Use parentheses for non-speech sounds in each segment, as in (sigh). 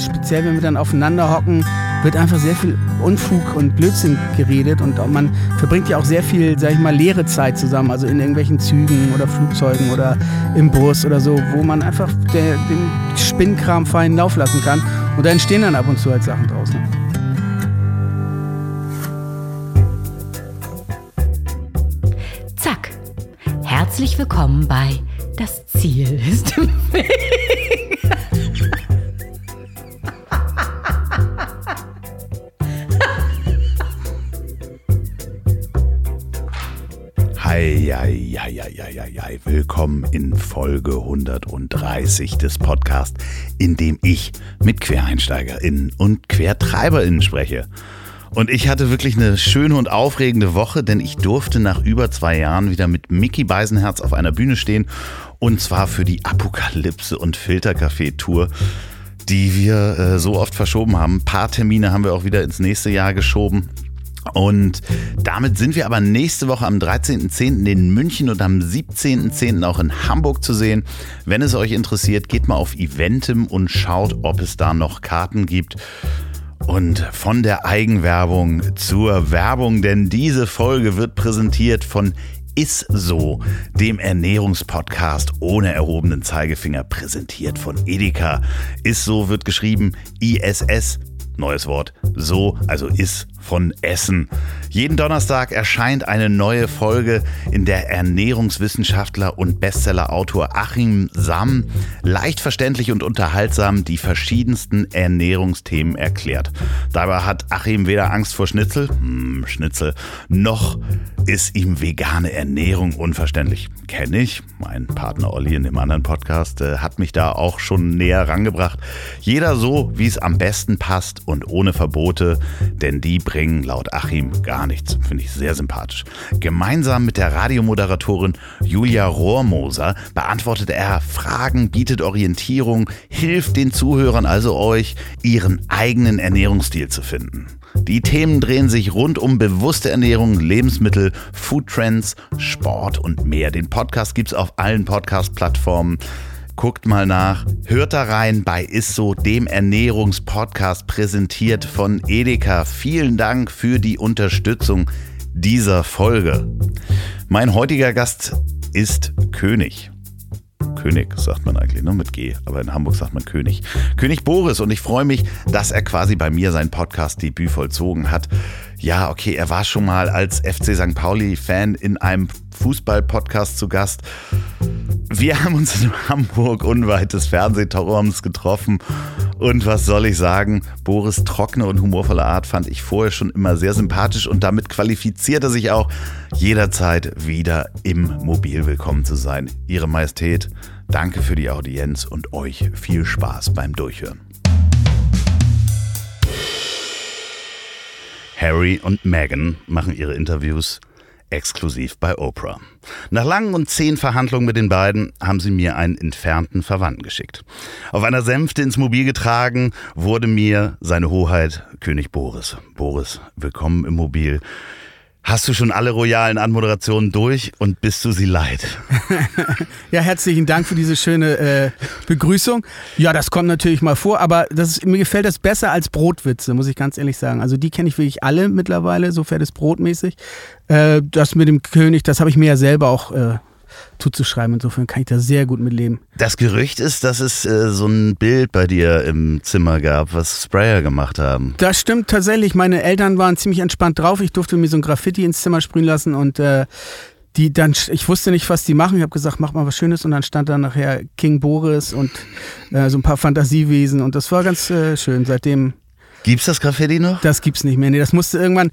speziell wenn wir dann aufeinander hocken, wird einfach sehr viel Unfug und Blödsinn geredet und man verbringt ja auch sehr viel, sag ich mal, leere Zeit zusammen, also in irgendwelchen Zügen oder Flugzeugen oder im Bus oder so, wo man einfach der, den Spinnkram feinen Lauf lassen kann und da entstehen dann ab und zu halt Sachen draußen. Ne? Zack. Herzlich willkommen bei Das Ziel ist im Weg. Eieieiei, willkommen in Folge 130 des Podcasts, in dem ich mit QuereinsteigerInnen und QuertreiberInnen spreche. Und ich hatte wirklich eine schöne und aufregende Woche, denn ich durfte nach über zwei Jahren wieder mit Mickey Beisenherz auf einer Bühne stehen und zwar für die Apokalypse und Filtercafé-Tour die wir äh, so oft verschoben haben. Ein paar Termine haben wir auch wieder ins nächste Jahr geschoben. Und damit sind wir aber nächste Woche am 13.10. in München und am 17.10. auch in Hamburg zu sehen. Wenn es euch interessiert, geht mal auf Eventim und schaut, ob es da noch Karten gibt. Und von der Eigenwerbung zur Werbung, denn diese Folge wird präsentiert von Ist so, dem Ernährungspodcast ohne erhobenen Zeigefinger, präsentiert von Edeka. Ist so wird geschrieben ISS neues Wort, so, also ist von Essen. Jeden Donnerstag erscheint eine neue Folge, in der Ernährungswissenschaftler und Bestsellerautor Achim Sam leicht verständlich und unterhaltsam die verschiedensten Ernährungsthemen erklärt. Dabei hat Achim weder Angst vor Schnitzel, hm, Schnitzel, noch ist ihm vegane Ernährung unverständlich. Kenne ich. Mein Partner Olli in dem anderen Podcast äh, hat mich da auch schon näher rangebracht. Jeder so, wie es am besten passt und ohne Verbote, denn die bringen laut Achim gar nichts. Finde ich sehr sympathisch. Gemeinsam mit der Radiomoderatorin Julia Rohrmoser beantwortet er Fragen, bietet Orientierung, hilft den Zuhörern, also euch, ihren eigenen Ernährungsstil zu finden. Die Themen drehen sich rund um bewusste Ernährung, Lebensmittel, Foodtrends, Sport und mehr. Den Podcast gibt es auf allen Podcast-Plattformen. Guckt mal nach, hört da rein bei Isso, dem Ernährungspodcast präsentiert von Edeka. Vielen Dank für die Unterstützung dieser Folge. Mein heutiger Gast ist König. König sagt man eigentlich, nur ne, mit G, aber in Hamburg sagt man König. König Boris und ich freue mich, dass er quasi bei mir sein Podcast-Debüt vollzogen hat. Ja, okay, er war schon mal als FC St. Pauli-Fan in einem Fußball-Podcast zu Gast. Wir haben uns in Hamburg unweit des Fernsehturms getroffen. Und was soll ich sagen? Boris trockene und humorvolle Art fand ich vorher schon immer sehr sympathisch und damit qualifiziert er sich auch, jederzeit wieder im Mobil willkommen zu sein. Ihre Majestät, danke für die Audienz und euch viel Spaß beim Durchhören. Harry und Meghan machen ihre Interviews exklusiv bei Oprah. Nach langen und zehn Verhandlungen mit den beiden haben sie mir einen entfernten Verwandten geschickt. Auf einer Sänfte ins Mobil getragen wurde mir seine Hoheit König Boris. Boris, willkommen im Mobil. Hast du schon alle royalen Anmoderationen durch und bist du sie leid? (laughs) ja, herzlichen Dank für diese schöne äh, Begrüßung. Ja, das kommt natürlich mal vor, aber das ist, mir gefällt das besser als Brotwitze, muss ich ganz ehrlich sagen. Also die kenne ich wirklich alle mittlerweile, so fährt es brotmäßig. Äh, das mit dem König, das habe ich mir ja selber auch äh, zuzuschreiben. Insofern kann ich da sehr gut mitleben. Das Gerücht ist, dass es äh, so ein Bild bei dir im Zimmer gab, was Sprayer gemacht haben. Das stimmt tatsächlich. Meine Eltern waren ziemlich entspannt drauf. Ich durfte mir so ein Graffiti ins Zimmer sprühen lassen und äh, die dann, ich wusste nicht, was die machen. Ich habe gesagt, mach mal was Schönes und dann stand da nachher King Boris und äh, so ein paar Fantasiewesen und das war ganz äh, schön. Seitdem Gibt's das Graffiti noch? Das gibt's nicht mehr. Nee, das musste irgendwann,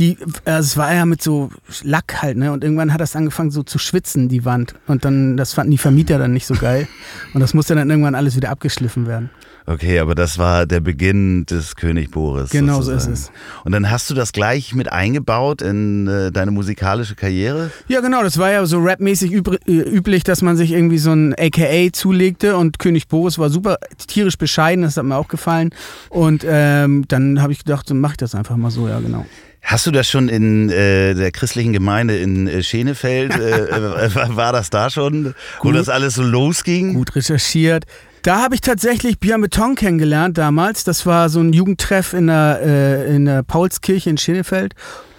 die, also es war ja mit so Lack halt, ne? Und irgendwann hat das angefangen so zu schwitzen, die Wand. Und dann, das fanden die Vermieter dann nicht so geil. Und das musste dann irgendwann alles wieder abgeschliffen werden. Okay, aber das war der Beginn des König Boris. Genau sozusagen. so ist es. Und dann hast du das gleich mit eingebaut in äh, deine musikalische Karriere? Ja, genau. Das war ja so rapmäßig üb äh, üblich, dass man sich irgendwie so ein AKA zulegte. Und König Boris war super tierisch bescheiden, das hat mir auch gefallen. Und ähm, dann habe ich gedacht, so mache ich das einfach mal so, ja, genau. Hast du das schon in äh, der christlichen Gemeinde in äh, Schenefeld? Äh, (laughs) äh war das da schon, gut, wo das alles so losging? Gut recherchiert. Da habe ich tatsächlich Björn Beton kennengelernt damals. Das war so ein Jugendtreff in der, äh, in der Paulskirche in Schenefeld.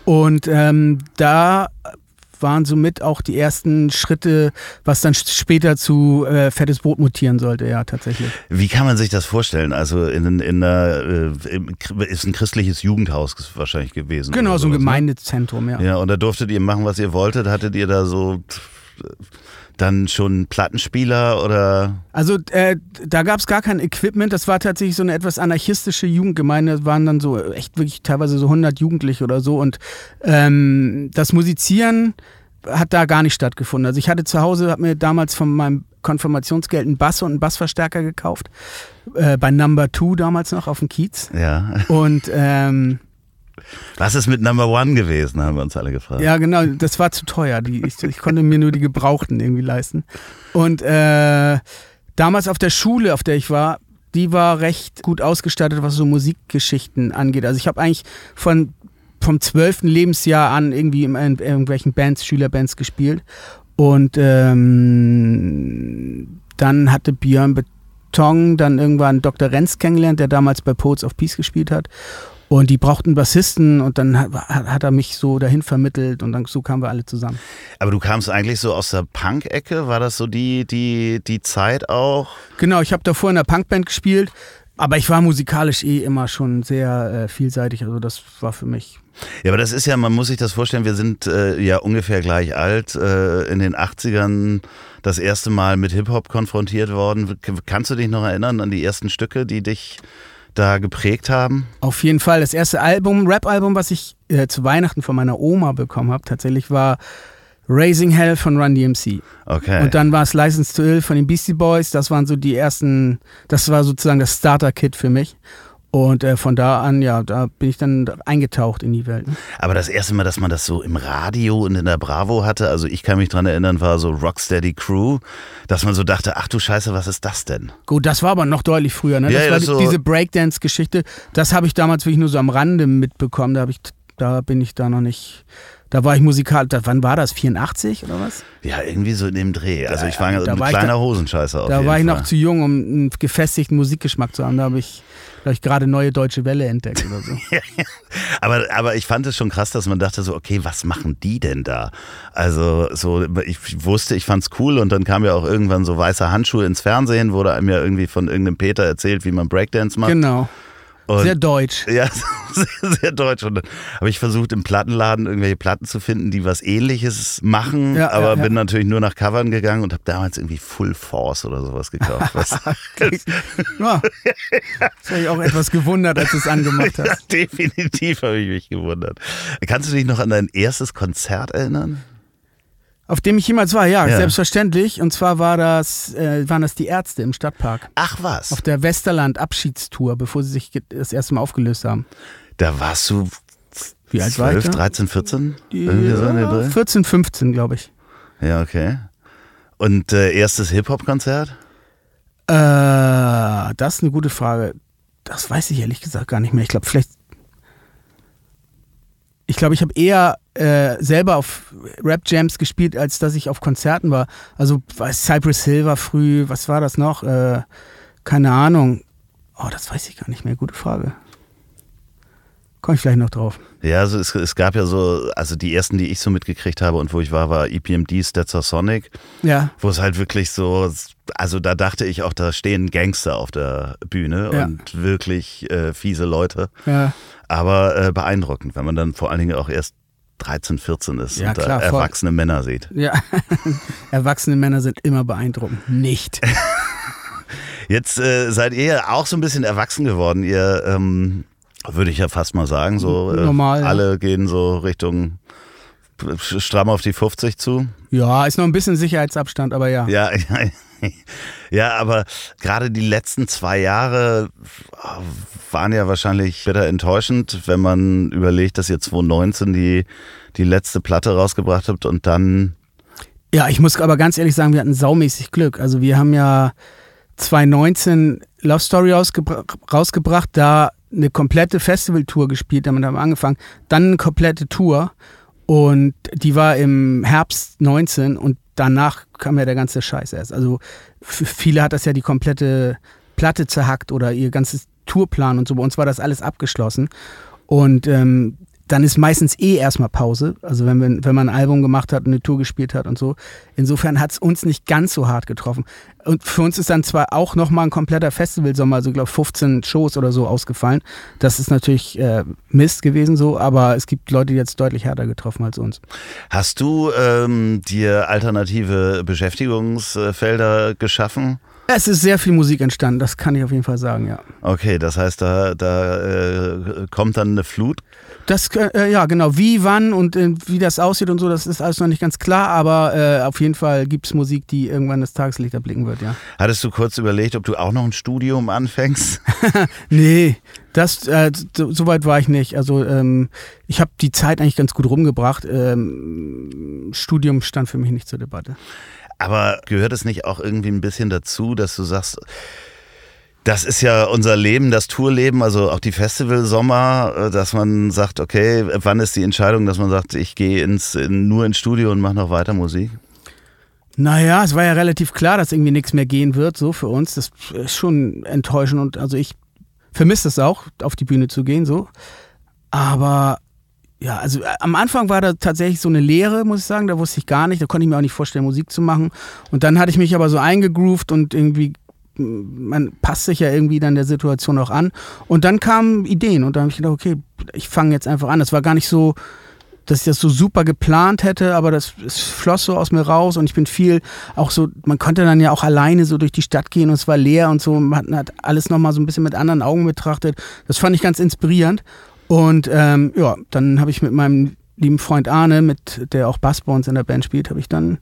Und ähm, da waren somit auch die ersten Schritte, was dann später zu äh, Fettes Brot mutieren sollte, ja, tatsächlich. Wie kann man sich das vorstellen? Also in, in einer, äh, ist ein christliches Jugendhaus wahrscheinlich gewesen. Genau, so ein ne? Gemeindezentrum, ja. Ja, und da durftet ihr machen, was ihr wolltet. Hattet ihr da so dann schon Plattenspieler oder? Also äh, da gab es gar kein Equipment. Das war tatsächlich so eine etwas anarchistische Jugendgemeinde. Das waren dann so echt wirklich teilweise so 100 Jugendliche oder so. Und ähm, das Musizieren hat da gar nicht stattgefunden. Also ich hatte zu Hause, habe mir damals von meinem Konfirmationsgeld einen Bass und einen Bassverstärker gekauft. Äh, bei Number Two damals noch auf dem Kiez. Ja. Und ähm, Was ist mit Number One gewesen, haben wir uns alle gefragt. Ja, genau, das war zu teuer. Die, ich, ich konnte mir nur die Gebrauchten irgendwie leisten. Und äh, damals auf der Schule, auf der ich war, die war recht gut ausgestattet, was so Musikgeschichten angeht. Also ich habe eigentlich von vom zwölften Lebensjahr an irgendwie in, in irgendwelchen Bands, Schülerbands gespielt. Und ähm, dann hatte Björn Beton dann irgendwann Dr. Renz kennengelernt, der damals bei Poets of Peace gespielt hat. Und die brauchten Bassisten und dann hat, hat, er mich so dahin vermittelt und dann so kamen wir alle zusammen. Aber du kamst eigentlich so aus der Punk-Ecke, war das so die, die, die Zeit auch? Genau, ich habe davor in der Punkband gespielt, aber ich war musikalisch eh immer schon sehr äh, vielseitig, also das war für mich. Ja, aber das ist ja, man muss sich das vorstellen, wir sind äh, ja ungefähr gleich alt, äh, in den 80ern das erste Mal mit Hip-Hop konfrontiert worden. Kannst du dich noch erinnern an die ersten Stücke, die dich da geprägt haben? Auf jeden Fall. Das erste Album, Rap-Album, was ich äh, zu Weihnachten von meiner Oma bekommen habe, tatsächlich war Raising Hell von Run DMC. Okay. Und dann war es License to Ill von den Beastie Boys. Das waren so die ersten, das war sozusagen das Starter-Kit für mich. Und äh, von da an, ja, da bin ich dann eingetaucht in die Welt. Ne? Aber das erste Mal, dass man das so im Radio und in der Bravo hatte, also ich kann mich dran erinnern, war so Rocksteady Crew, dass man so dachte, ach du Scheiße, was ist das denn? Gut, das war aber noch deutlich früher. Ne? Ja, das ja, war so- diese Breakdance-Geschichte. Das habe ich damals wirklich nur so am Rande mitbekommen. Da, ich, da bin ich da noch nicht. Da war ich musikal. Da, wann war das? 84 oder was? Ja, irgendwie so in dem Dreh. Also ich war Da ein kleiner da- Hosenscheißer auf Da jeden war ich noch zu jung, um einen gefestigten Musikgeschmack zu haben. Da habe ich, ich gerade neue deutsche Welle entdeckt oder so. (laughs) Aber, aber ich fand es schon krass, dass man dachte so, okay, was machen die denn da? Also so, ich wusste, ich fand's cool und dann kam ja auch irgendwann so weiße Handschuhe ins Fernsehen, wurde einem ja irgendwie von irgendeinem Peter erzählt, wie man Breakdance macht. Genau. Und Sehr deutsch. (laughs) Ja, sehr, sehr deutsch. Und dann habe ich versucht, im Plattenladen irgendwelche Platten zu finden, die was ähnliches machen, Ja, aber ja, ja. bin natürlich nur nach Covern gegangen und habe damals irgendwie Full Force oder sowas gekauft. (laughs) Was, Ja. Das habe ich auch etwas gewundert, als du es angemacht (laughs) ja, hast. definitiv habe ich mich gewundert. Kannst du dich noch an dein erstes Konzert erinnern? Auf dem ich jemals war, ja, Ja. selbstverständlich. Und zwar war das, äh, waren das die Ärzte im Stadtpark. Ach was, Auf der Westerland-Abschiedstour, bevor sie sich das erste Mal aufgelöst haben. da warst du Wie alt war 12, ich da? 13, 14? Irgendwie so in der Ja, Dreh? 14, 15, glaube ich. Ja, okay. Und äh, erstes Hip-Hop-Konzert? Äh, das ist eine gute Frage. Das weiß ich ehrlich gesagt gar nicht mehr. Ich glaube, vielleicht. Ich glaube, ich habe eher äh, selber auf Rap-Jams gespielt, als dass ich auf Konzerten war. Also Cypress Hill war früh, was war das noch? Äh, keine Ahnung. Oh, das weiß ich gar nicht mehr. Gute Frage. Komme ich vielleicht noch drauf. Ja, also es, es gab ja so, also die ersten, die ich so mitgekriegt habe und wo ich war, war EPMD, Stetzer Sonic, Ja, wo es halt wirklich so, also da dachte ich auch, da stehen Gangster auf der Bühne Ja. und wirklich äh, fiese Leute, ja. aber äh, beeindruckend, wenn man dann vor allen Dingen auch erst 13, 14 ist Ja, und klar, voll. erwachsene Männer sieht. Ja, (laughs) erwachsene Männer sind immer beeindruckend. Nicht. (laughs) Jetzt äh, seid ihr auch so ein bisschen erwachsen geworden, ihr, ähm, würde ich ja fast mal sagen, so äh, Normal, ja. alle gehen so Richtung stramm auf die 50 zu. Ja, ist noch ein bisschen Sicherheitsabstand, aber ja. Ja, (laughs) ja, (laughs) ja, aber gerade die letzten zwei Jahre waren ja wahrscheinlich bitter enttäuschend, wenn man überlegt, dass ihr 2019 die, die letzte Platte rausgebracht habt und dann, Ja, ich muss aber ganz ehrlich sagen, wir hatten saumäßig Glück. Also wir haben ja 2019 Love Story rausgebra rausgebracht, da eine komplette Festivaltour gespielt, damit haben wir angefangen, dann eine komplette Tour und die war im Herbst 19 und danach kam ja der ganze Scheiß erst. Also für viele hat das ja die komplette Platte zerhackt oder ihr ganzes Tourplan und so. Bei uns war das alles abgeschlossen. Und ähm, dann ist meistens eh erstmal Pause. Also wenn, wenn man ein Album gemacht hat, eine Tour gespielt hat und so. Insofern hat es uns nicht ganz so hart getroffen. Und für uns ist dann zwar auch nochmal ein kompletter Festivalsommer, also glaube 15 Shows oder so ausgefallen. Das ist natürlich äh, Mist gewesen so, aber es gibt Leute, die jetzt deutlich härter getroffen als uns. Hast du ähm, dir alternative Beschäftigungsfelder geschaffen? Es ist sehr viel Musik entstanden, das kann ich auf jeden Fall sagen, ja. Okay, das heißt, da, da äh, kommt dann eine Flut? Das, äh, ja, genau. Wie, wann und äh, wie das aussieht und so, das ist alles noch nicht ganz klar, aber äh, auf jeden Fall gibt es Musik, die irgendwann das Tageslicht erblicken wird, ja. Hattest du kurz überlegt, ob du auch noch ein Studium anfängst? (laughs) nee, das, äh, so, so, weit war ich nicht. Also ähm, ich habe die Zeit eigentlich ganz gut rumgebracht. Ähm, Studium stand für mich nicht zur Debatte. Aber gehört es nicht auch irgendwie ein bisschen dazu, dass du sagst, das ist ja unser Leben, das Tourleben, also auch die Festivalsommer, äh, dass man sagt, okay, wann ist die Entscheidung, dass man sagt, ich gehe ins, in, nur ins Studio und mache noch weiter Musik? Naja, es war ja relativ klar, dass irgendwie nichts mehr gehen wird, so für uns. Das ist schon enttäuschend und also ich vermisse es auch, auf die Bühne zu gehen, so. Aber ja, also äh, am Anfang war da tatsächlich so eine Lehre, muss ich sagen. Da wusste ich gar nicht. Da konnte ich mir auch nicht vorstellen, Musik zu machen. Und dann hatte ich mich aber so eingegroovt und irgendwie, man passt sich ja irgendwie dann der Situation auch an. Und dann kamen Ideen und dann habe ich gedacht, okay, ich fange jetzt einfach an. Das war gar nicht so, dass ich das so super geplant hätte, aber das es floss so aus mir raus und ich bin viel auch so, man konnte dann ja auch alleine so durch die Stadt gehen und es war leer und so, man hat alles nochmal so ein bisschen mit anderen Augen betrachtet. Das fand ich ganz inspirierend und ähm, ja, dann habe ich mit meinem lieben Freund Arne, mit der auch Bass bei uns in der Band spielt, habe ich dann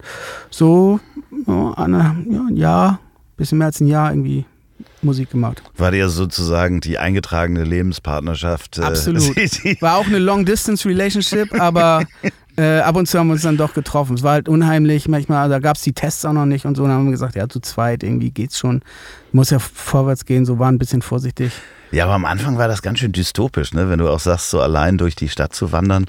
so ja, ein Jahr, bisschen mehr als ein Jahr irgendwie Musik gemacht. War dir sozusagen die eingetragene Lebenspartnerschaft? Äh, Absolut. (laughs) War auch eine Long-Distance-Relationship, aber (laughs) äh, ab und zu haben wir uns dann doch getroffen. Es war halt unheimlich, manchmal, da gab es die Tests auch noch nicht und so. Und dann haben wir gesagt, ja, zu zweit, irgendwie geht's schon. Muss ja vorwärts gehen, so war ein bisschen vorsichtig. Ja, aber am Anfang war das ganz schön dystopisch, ne? wenn du auch sagst, so allein durch die Stadt zu wandern.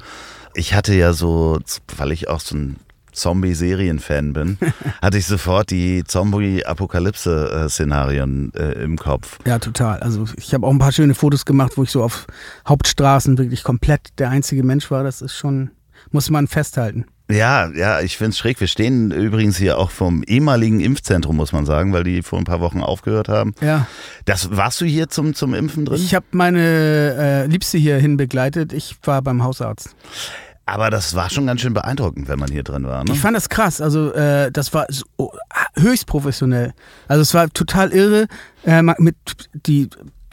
Ich hatte ja so, weil ich auch so ein Zombie-Serien-Fan bin, (laughs) hatte ich sofort die Zombie-Apokalypse-Szenarien äh, im Kopf. Ja, total. Also ich habe auch ein paar schöne Fotos gemacht, wo ich so auf Hauptstraßen wirklich komplett der einzige Mensch war. Das ist schon, muss man festhalten. Ja, ja, ich finde es schräg. Wir stehen übrigens hier auch vom ehemaligen Impfzentrum, muss man sagen, weil die vor ein paar Wochen aufgehört haben. Ja. Das warst du hier zum, zum Impfen drin? Ich habe meine äh, Liebste hierhin begleitet. Ich war beim Hausarzt. Aber das war schon ganz schön beeindruckend, wenn man hier drin war. Ne? Ich fand das krass. Also äh, das war so, höchst professionell. Also es war total irre. Äh, mit die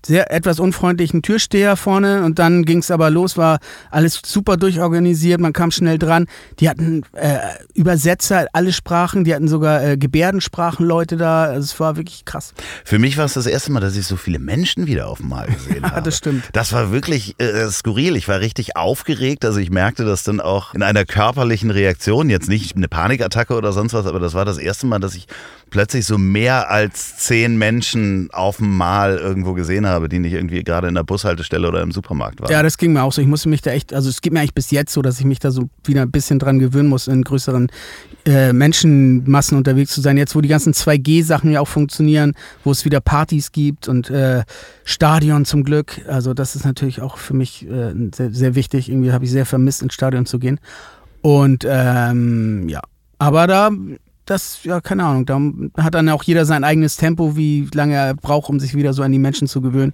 sehr etwas unfreundlichen Türsteher vorne und dann ging es aber los, war alles super durchorganisiert, man kam schnell dran. Die hatten äh, Übersetzer, alle Sprachen, die hatten sogar äh, Gebärdensprachenleute da. Also es war wirklich krass. Für mich war es das erste Mal, dass ich so viele Menschen wieder auf dem Mal gesehen (laughs) habe. das stimmt. Das war wirklich äh, skurril. Ich war richtig aufgeregt. Also ich merkte das dann auch in einer körperlichen Reaktion. Jetzt nicht eine Panikattacke oder sonst was, aber das war das erste Mal, dass ich plötzlich so mehr als zehn Menschen auf dem Mal irgendwo gesehen habe, die nicht irgendwie gerade in der Bushaltestelle oder im Supermarkt waren. Ja, das ging mir auch so. Ich musste mich da echt, also es geht mir eigentlich bis jetzt so, dass ich mich da so wieder ein bisschen dran gewöhnen muss, in größeren äh, Menschenmassen unterwegs zu sein. Jetzt, wo die ganzen 2G-Sachen ja auch funktionieren, wo es wieder Partys gibt und äh, Stadion zum Glück. Also das ist natürlich auch für mich äh, sehr, sehr wichtig. Irgendwie habe ich sehr vermisst, ins Stadion zu gehen. Und ähm, ja, aber da das, ja, keine Ahnung, da hat dann auch jeder sein eigenes Tempo, wie lange er braucht, um sich wieder so an die Menschen zu gewöhnen.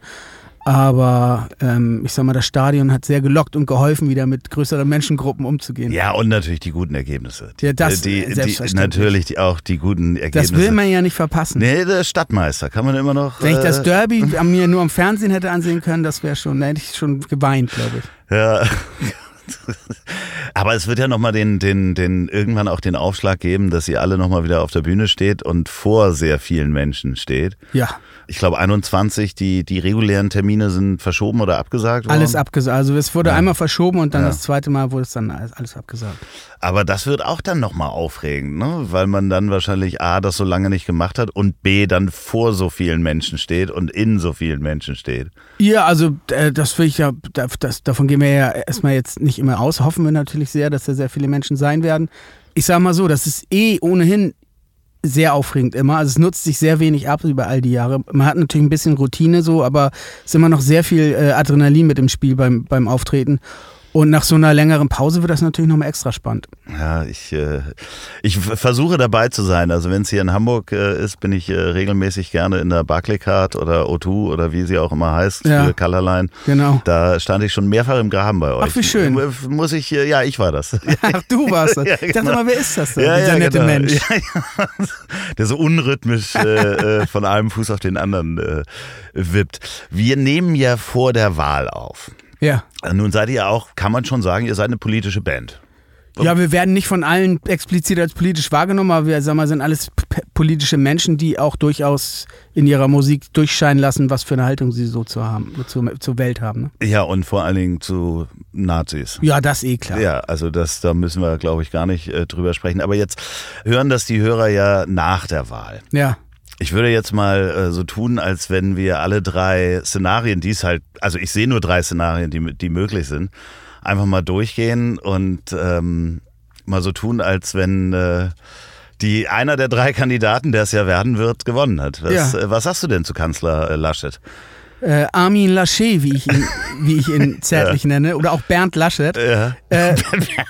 Aber ähm, ich sag mal, das Stadion hat sehr gelockt und geholfen, wieder mit größeren Menschengruppen umzugehen. Ja, und natürlich die guten Ergebnisse. Die, ja, das die, die, Natürlich die, auch die guten Ergebnisse. Das will man ja nicht verpassen. Nee, der Stadtmeister kann man immer noch. Wenn ich das äh, Derby mir nur am Fernsehen hätte ansehen können, das wäre schon, da hätte ich schon geweint, glaube ich. Ja. (laughs) Aber es wird ja nochmal den, den, den, irgendwann auch den Aufschlag geben, dass ihr alle nochmal wieder auf der Bühne steht und vor sehr vielen Menschen steht. Ja. Ich glaube 21, die, die regulären Termine sind verschoben oder abgesagt worden. Alles abgesagt. Also es wurde ja. einmal verschoben und dann ja. das zweite Mal wurde es dann alles abgesagt. Aber das wird auch dann nochmal aufregend, ne? weil man dann wahrscheinlich A, das so lange nicht gemacht hat und B, dann vor so vielen Menschen steht und in so vielen Menschen steht. Ja, also äh, das will ich ja, das, davon gehen wir ja erstmal jetzt nicht immer aus. Hoffen wir natürlich sehr, dass da sehr viele Menschen sein werden. ich sag mal so, das ist eh ohnehin sehr aufregend immer. Also es nutzt sich sehr wenig ab über all die Jahre. Man hat natürlich ein bisschen Routine so, aber es ist immer noch sehr viel äh, Adrenalin mit im Spiel beim, beim Auftreten. Und nach so einer längeren Pause wird das natürlich nochmal extra spannend. Ja, ich, äh, ich versuche dabei zu sein. Also wenn es hier in Hamburg äh, ist, bin ich äh, regelmäßig gerne in der Barclaycard oder O2 oder wie sie auch immer heißt, Ja. für Colorline. Genau. Da stand ich schon mehrfach im Graben bei euch. Ach, wie schön. Muss ich, äh, ja, ich war das. (laughs) Ach, du warst das. (laughs) Ja, Ich dachte genau. mal, wer ist das denn? Dieser nette genau. Mensch. (laughs) Ja, ja. Der so unrhythmisch äh, äh, von einem Fuß auf den anderen äh, wippt. Wir nehmen ja vor der Wahl auf. Ja. Nun seid ihr auch, kann man schon sagen, ihr seid eine politische Band. Ja, wir werden nicht von allen explizit als politisch wahrgenommen, aber wir sagen mal, sind alles politische Menschen, die auch durchaus in ihrer Musik durchscheinen lassen, was für eine Haltung sie so zu haben, zur, zur Welt haben. Ne? Ja, und vor allen Dingen zu Nazis. Ja, das eh klar. Ja, also das, da müssen wir, glaube ich, gar nicht äh, drüber sprechen. Aber jetzt hören das die Hörer ja nach der Wahl. Ja. Ich würde jetzt mal äh, so tun, als wenn wir alle drei Szenarien, die es halt, also ich sehe nur drei Szenarien, die, die möglich sind, einfach mal durchgehen und ähm, mal so tun, als wenn äh, die einer der drei Kandidaten, der es ja werden wird, gewonnen hat. Was, Ja. äh, was sagst du denn zu Kanzler äh, Laschet? Äh, Armin Laschet, wie ich ihn, (laughs) wie ich ihn zärtlich nenne, oder auch Bernd Laschet. Ja. Äh,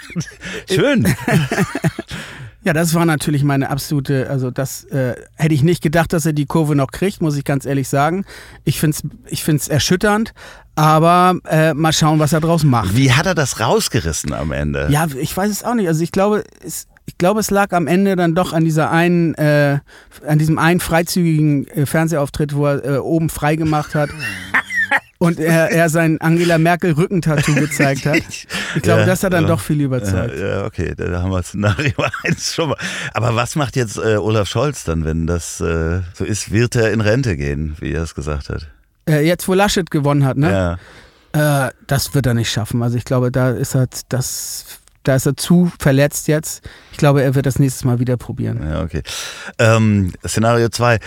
(laughs) Schön. (laughs) ja, das war natürlich meine absolute, also das äh, hätte ich nicht gedacht, dass er die Kurve noch kriegt, muss ich ganz ehrlich sagen. Ich finde es ich find's erschütternd, aber äh, mal schauen, was er draus macht. Wie hat er das rausgerissen am Ende? Ja, ich weiß es auch nicht. Also ich glaube, es, ich glaube, es lag am Ende dann doch an dieser einen, äh, an diesem einen freizügigen äh, Fernsehauftritt, wo er äh, oben frei gemacht hat. (laughs) Und er, er sein Angela Merkel Rückentattoo gezeigt hat. Ich glaube, Ja, das hat dann ja. doch viel überzeugt. Ja, okay, da haben wir Szenario 1 schon mal. Aber was macht jetzt äh, Olaf Scholz dann, wenn das äh, so ist? Wird er in Rente gehen, wie er es gesagt hat? Äh, jetzt, wo Laschet gewonnen hat, ne? Ja. Äh, das wird er nicht schaffen. Also ich glaube, da ist er das, da ist er zu verletzt jetzt. Ich glaube, er wird das nächstes Mal wieder probieren. Ja, okay. Ähm, Szenario 2.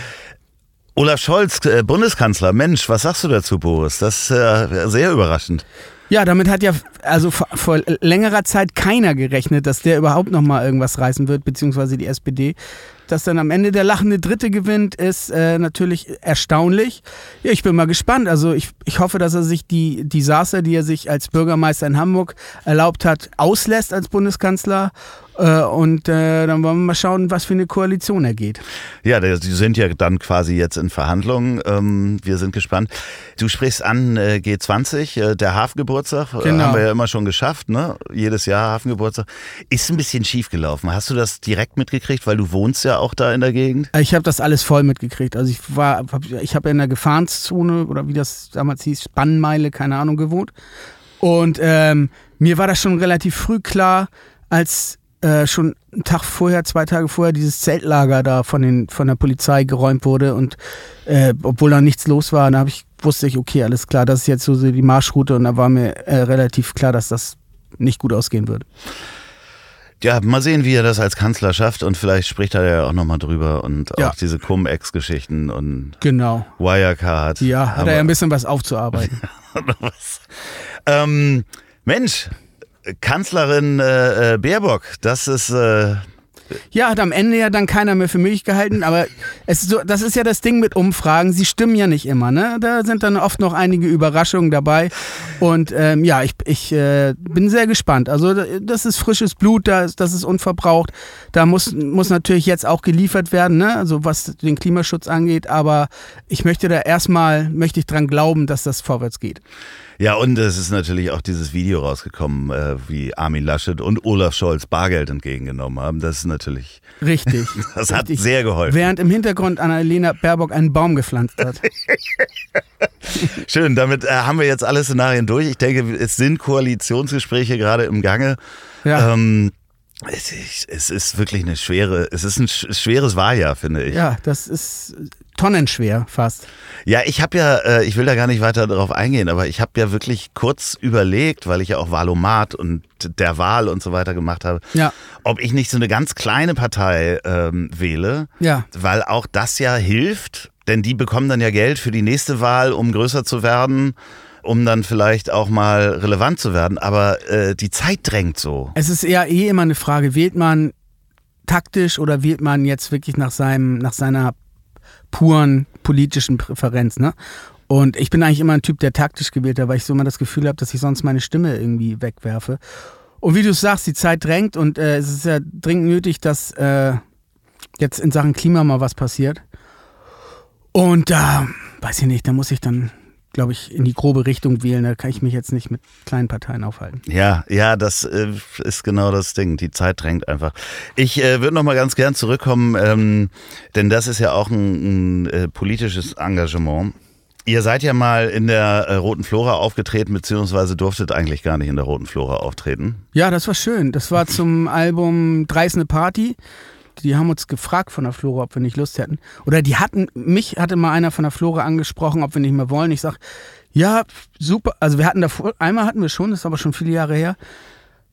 Olaf Scholz, äh, Bundeskanzler, Mensch, was sagst du dazu, Boris? Das ist äh, sehr überraschend. Ja, damit hat ja also vor, vor längerer Zeit keiner gerechnet, dass der überhaupt noch mal irgendwas reißen wird, beziehungsweise die SPD. Dass dann am Ende der lachende Dritte gewinnt, ist äh, natürlich erstaunlich. Ja, ich bin mal gespannt. Also ich, ich hoffe, dass er sich die Desaster, die er sich als Bürgermeister in Hamburg erlaubt hat, auslässt als Bundeskanzler. Äh, und äh, dann wollen wir mal schauen, was für eine Koalition er geht. Ja, die sind ja dann quasi jetzt in Verhandlungen. Ähm, wir sind gespannt. Du sprichst an äh, G20, äh, der Hafengeburtstag. Äh, Genau. haben wir ja immer schon geschafft, ne? Jedes Jahr Hafengeburtstag. Ist ein bisschen schief gelaufen. Hast du das direkt mitgekriegt, weil du wohnst ja auch da in der Gegend? Ich habe das alles voll mitgekriegt. Also ich war, hab- ich habe in der Gefahrenszone oder wie das damals hieß, Spannmeile, keine Ahnung, gewohnt. Und ähm, mir war das schon relativ früh klar, als äh, schon einen Tag vorher, zwei Tage vorher dieses Zeltlager da von, den, von der Polizei geräumt wurde und äh, obwohl da nichts los war, da ich, wusste ich, okay, alles klar, das ist jetzt so die Marschroute und da war mir äh, relativ klar, dass das nicht gut ausgehen würde. Ja, mal sehen, wie er das als Kanzler schafft und vielleicht spricht er ja auch nochmal drüber und Ja. auch diese Cum-Ex-Geschichten und Genau. Wirecard. Ja, hat Aber- er ja ein bisschen was aufzuarbeiten. (laughs) was. Ähm, Mensch, Kanzlerin äh, äh, Baerbock, das ist äh, Ja, hat am Ende ja dann keiner mehr für möglich gehalten, aber es so, das ist ja das Ding mit Umfragen, sie stimmen ja nicht immer, ne? Da sind dann oft noch einige Überraschungen dabei. Und ähm, ja, ich, ich äh, bin sehr gespannt. Also das ist frisches Blut, das, das ist unverbraucht. Da muss, muss natürlich jetzt auch geliefert werden, ne? Also was den Klimaschutz angeht, aber ich möchte da erstmal, möchte ich dran glauben, dass das vorwärts geht. Ja, und es ist natürlich auch dieses Video rausgekommen, äh, wie Armin Laschet und Olaf Scholz Bargeld entgegengenommen haben. Das ist natürlich, Richtig. (laughs) das hat Richtig. sehr geholfen. Während im Hintergrund Annalena Baerbock einen Baum gepflanzt hat. (laughs) Schön, damit äh, haben wir jetzt alle Szenarien durch. Ich denke, es sind Koalitionsgespräche gerade im Gange. Ja. Ähm, es, ist, es ist wirklich eine schwere, es ist ein sch- schweres Wahljahr, finde ich. Ja, das ist tonnenschwer fast. Ja, ich habe ja, äh, ich will da gar nicht weiter darauf eingehen, aber ich habe ja wirklich kurz überlegt, weil ich ja auch Wahlomat und der Wahl und so weiter gemacht habe, Ja. ob ich nicht so eine ganz kleine Partei ähm, wähle, Ja. weil auch das ja hilft, denn die bekommen dann ja Geld für die nächste Wahl, um größer zu werden, um dann vielleicht auch mal relevant zu werden. Aber äh, die Zeit drängt so. Es ist ja eh immer eine Frage, wählt man taktisch oder wählt man jetzt wirklich nach seinem, nach seiner puren politischen Präferenz, ne? Und ich bin eigentlich immer ein Typ, der taktisch gewählt hat, weil ich so immer das Gefühl habe, dass ich sonst meine Stimme irgendwie wegwerfe. Und wie du sagst, die Zeit drängt und äh, es ist ja dringend nötig, dass äh, jetzt in Sachen Klima mal was passiert. Und da, weiß ich nicht, da muss ich dann, glaube ich, in die grobe Richtung wählen. Da kann ich mich jetzt nicht mit kleinen Parteien aufhalten. Ja, ja, das äh, ist genau das Ding. Die Zeit drängt einfach. Ich äh, würde noch mal ganz gern zurückkommen, ähm, denn das ist ja auch ein, ein äh, politisches Engagement. Ihr seid ja mal in der äh, Roten Flora aufgetreten, beziehungsweise durftet eigentlich gar nicht in der Roten Flora auftreten. Ja, das war schön. Das war zum Album Dreisende Party. Die haben uns gefragt von der Flora, ob wir nicht Lust hätten. Oder die hatten, mich hatte mal einer von der Flora angesprochen, ob wir nicht mehr wollen. Ich sag, ja, super. Also wir hatten davor, einmal hatten wir schon, das ist aber schon viele Jahre her.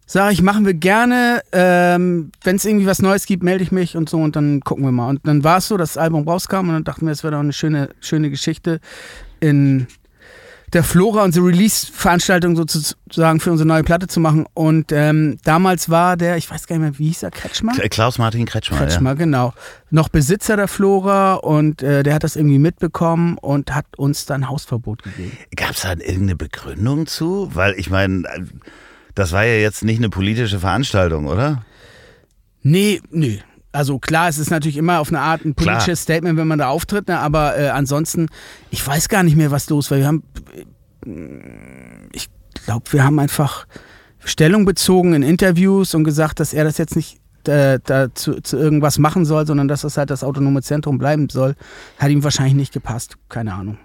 Sag ich, machen wir gerne. Ähm, Wenn es irgendwie was Neues gibt, melde ich mich und so und dann gucken wir mal. Und dann war es so, dass das Album rauskam und dann dachten wir, es wäre doch eine schöne, schöne Geschichte in der Flora unsere Release-Veranstaltung sozusagen für unsere neue Platte zu machen. Und ähm, damals war der, ich weiß gar nicht mehr, wie hieß er, Kretschmer? Klaus-Martin Kretschmer. Kretschmer, ja. genau. Noch Besitzer der Flora und äh, der hat das irgendwie mitbekommen und hat uns dann Hausverbot gegeben. Gab es da irgendeine Begründung zu? Weil ich meine, das war ja jetzt nicht eine politische Veranstaltung, oder? Nee, nee. Also klar, es ist natürlich immer auf eine Art ein politisches Klar. Statement, wenn man da auftritt, ne? aber äh, ansonsten, ich weiß gar nicht mehr, was los war. Wir haben, äh, ich glaube, wir haben einfach Stellung bezogen in Interviews und gesagt, dass er das jetzt nicht äh, da zu, zu irgendwas machen soll, sondern dass das halt das autonome Zentrum bleiben soll. Hat ihm wahrscheinlich nicht gepasst. Keine Ahnung.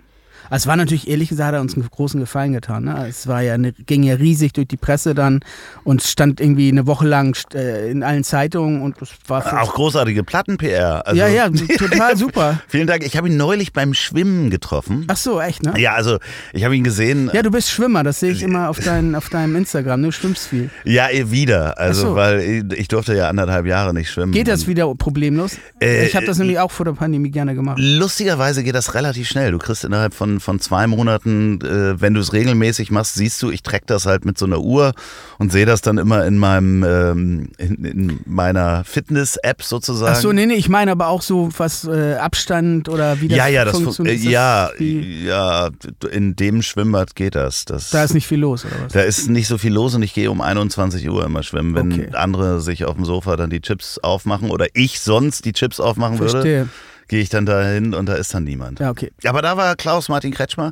Also es war natürlich, ehrlich gesagt, hat er uns einen großen Gefallen getan. Ne? Es war ja eine, ging ja riesig durch die Presse dann und stand irgendwie eine Woche lang äh, in allen Zeitungen und es war Auch großartige Platten-PR. Also, ja, ja, total (laughs) super. Vielen Dank. Ich habe ihn neulich beim Schwimmen getroffen. Ach so, echt, ne? Ja, also ich habe ihn gesehen. Ja, du bist Schwimmer, das sehe ich immer auf, dein, auf deinem Instagram. Du schwimmst viel. Ja, eh, wieder. Also, so. weil ich- ich durfte ja anderthalb Jahre nicht schwimmen. Geht das wieder problemlos? Äh, ich habe das nämlich auch vor der Pandemie gerne gemacht. Lustigerweise geht das relativ schnell. Du kriegst innerhalb von, von zwei Monaten, äh, wenn du es regelmäßig machst, siehst du, ich track das halt mit so einer Uhr und sehe das dann immer in meinem ähm, in, in meiner Fitness-App sozusagen. Ach so, nee, nee, ich meine aber auch so was äh, Abstand oder wie das ja, ja, das, fun- funktioniert. äh, ja, ja, in dem Schwimmbad geht das. das Da ist nicht viel los, oder was? Da ist nicht so viel los und ich gehe um 21 Uhr immer schwimmen, wenn Okay. andere sich auf dem Sofa dann die Chips aufmachen oder ich sonst die Chips aufmachen würde, Verstehe. Gehe ich dann dahin und da ist dann niemand. Ja, okay. Aber da war Klaus-Martin Kretschmer,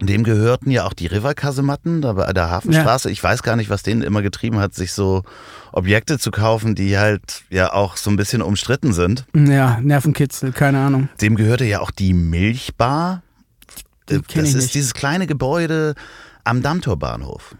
dem gehörten ja auch die Riverkasematten da bei der Hafenstraße. Ich weiß gar nicht, was den immer getrieben hat, sich so Objekte zu kaufen, die halt ja auch so ein bisschen umstritten sind. Ja, Nervenkitzel, keine Ahnung. Dem gehörte ja auch die Milchbar. Die das ist nicht. dieses kleine Gebäude am Dammtorbahnhof.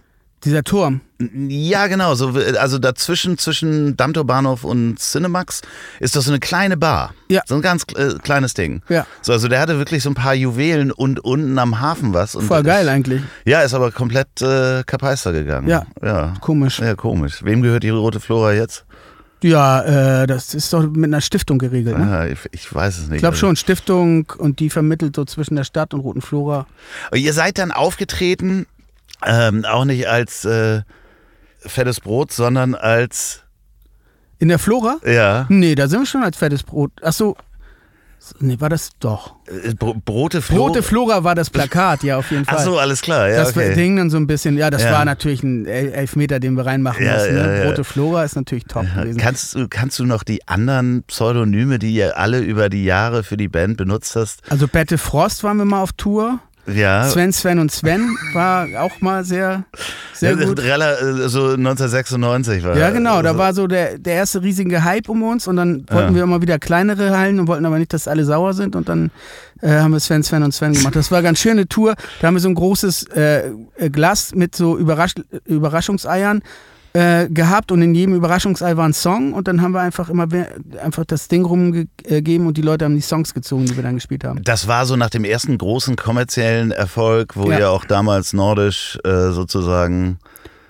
Dieser Turm. Ja, genau. So, also dazwischen, zwischen Dammtorbahnhof und Cinemax ist das so eine kleine Bar. Ja. So ein ganz äh, kleines Ding. Ja. So, also der hatte wirklich so ein paar Juwelen und unten am Hafen was. Und Voll geil ist, eigentlich. Ja, ist aber komplett äh, kapeister gegangen. Ja. Ja. Komisch. Ja, komisch. Wem gehört die Rote Flora jetzt? Ja, äh, das ist doch mit einer Stiftung geregelt, ne? Ah, ich, ich weiß es nicht. Ich glaube schon, Stiftung und die vermittelt so zwischen der Stadt und Roten Flora. Ihr seid dann aufgetreten, ähm, auch nicht als äh, fettes Brot, sondern als, In der Flora? ja, Nee, da sind wir schon als fettes Brot. Ach so. Nee, war das doch. äh, Bro Brote Flora. Rote Flora war das Plakat, ja, auf jeden Fall. Ach so, alles klar. Ja, das okay. Ding dann so ein bisschen, ja, das Ja. war natürlich ein El- Elfmeter, den wir reinmachen Ja, mussten. ja, ne? ja. Rote Flora ist natürlich top gewesen. Kannst du, kannst du noch die anderen Pseudonyme, die ihr alle über die Jahre für die Band benutzt hast? Also Bette Frost waren wir mal auf Tour. Ja. Sven, Sven und Sven war auch mal sehr, sehr Ja, gut. äh, So 1996 war Ja, genau, da war so der, der erste riesige Hype um uns und dann wollten Ja. wir immer wieder kleinere Hallen und wollten aber nicht, dass alle sauer sind und dann äh, haben wir Sven, Sven und Sven gemacht. Das war eine ganz schöne Tour. Da haben wir so ein großes äh, äh, Glas mit so Überrasch Überraschungseiern äh, gehabt und in jedem Überraschungsei war ein Song und dann haben wir einfach immer einfach das Ding rumgegeben und die Leute haben die Songs gezogen, die wir dann gespielt haben. Das war so nach dem ersten großen kommerziellen Erfolg, wo Ja. ihr auch damals nordisch äh, sozusagen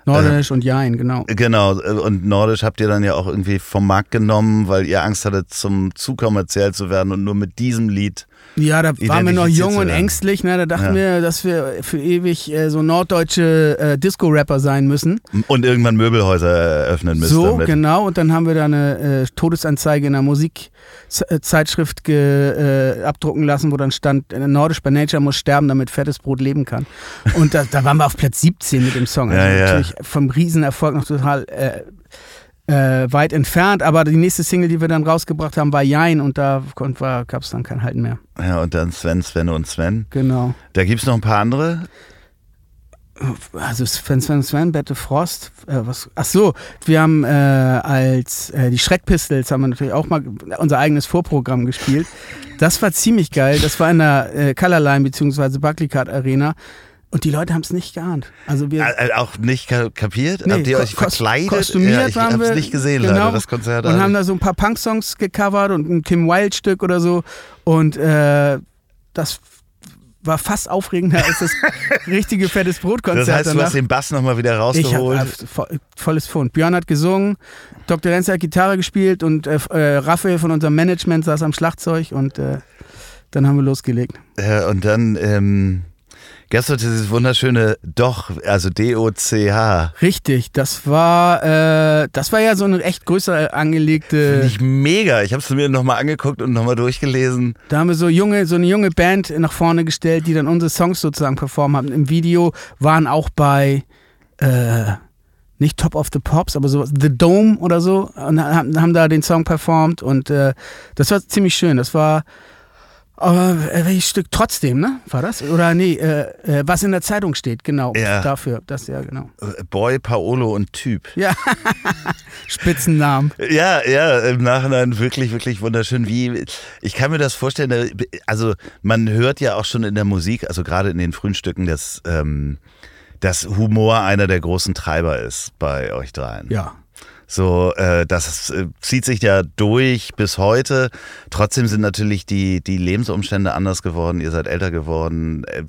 Nordisch und Jain, genau. Genau, äh, und Nordisch habt ihr dann ja auch irgendwie vom Markt genommen, weil ihr Angst hattet, zum zu kommerziell zu werden und nur mit diesem Lied Ja, da waren wir noch jung und ängstlich. Ne? Da dachten Ja. wir, dass wir für ewig äh, so norddeutsche äh, Disco-Rapper sein müssen. Und irgendwann Möbelhäuser eröffnen müsst So, damit. genau. Und dann haben wir da eine äh, Todesanzeige in einer Musikzeitschrift ge, äh, abdrucken lassen, wo dann stand, äh, Nordisch by Nature muss sterben, damit fettes Brot leben kann. Und da, da waren wir auf Platz 17 mit dem Song. Also Ja, ja. natürlich vom Riesenerfolg noch total äh, weit entfernt. Aber die nächste Single, die wir dann rausgebracht haben, war Jein und da gab es dann kein Halten mehr. Ja, und dann Sven, Sven und Sven. Genau. Da gibt es noch ein paar andere. Also Sven, Sven, Sven, Bette Frost, äh, was, ach so, wir haben äh, als äh, die Schreckpistols haben wir natürlich auch mal unser eigenes Vorprogramm gespielt. Das war ziemlich geil. Das war in der äh, Colorline bzw. Barclaycard Arena und die Leute haben es nicht geahnt. Also wir Äh, auch nicht ka- kapiert? Nee, Habt ihr euch verkleidet? Kostümiert ja, ich hab's wir. nicht gesehen, genau, leider, das Konzert. Und also. haben da so ein paar Punk-Songs gecovert und ein Kim Wilde-Stück oder so. Und äh, das war fast aufregender als das (laughs) richtige fettes Brotkonzert das heißt, du danach. hast den Bass nochmal wieder Ich rausgeholt. habe vo volles Fund. Björn hat gesungen, Dr. Renz hat Gitarre gespielt und äh, äh, Raphael von unserem Management saß am Schlagzeug und äh, dann haben wir losgelegt. Äh, und dann ähm, es dieses wunderschöne Doch, also D-O-C-H. Richtig, das war äh, das war ja so eine echt größer angelegte. Finde ich mega. Ich habe es mir nochmal angeguckt und nochmal durchgelesen. Da haben wir so junge, so eine junge Band nach vorne gestellt, die dann unsere Songs sozusagen performt haben. Im Video waren auch bei äh, nicht Top of the Pops, aber so The Dome oder so und haben, haben da den Song performt und äh, das war ziemlich schön. Das war aber äh, welches Stück trotzdem, ne? War das? Oder nee, äh, äh, was in der Zeitung steht, genau. Ja. Dafür, das ja, genau. Äh, Boy, Paolo und Typ. Ja. (laughs) Spitzennamen. Ja, ja, im Nachhinein wirklich, wirklich wunderschön. Wie, ich kann mir das vorstellen, also man hört ja auch schon in der Musik, also gerade in den frühen Stücken, dass, ähm, dass Humor einer der großen Treiber ist bei euch dreien. Ja. So, äh, das äh, zieht sich ja durch bis heute. Trotzdem sind natürlich die, die Lebensumstände anders geworden. Ihr seid älter geworden, äh,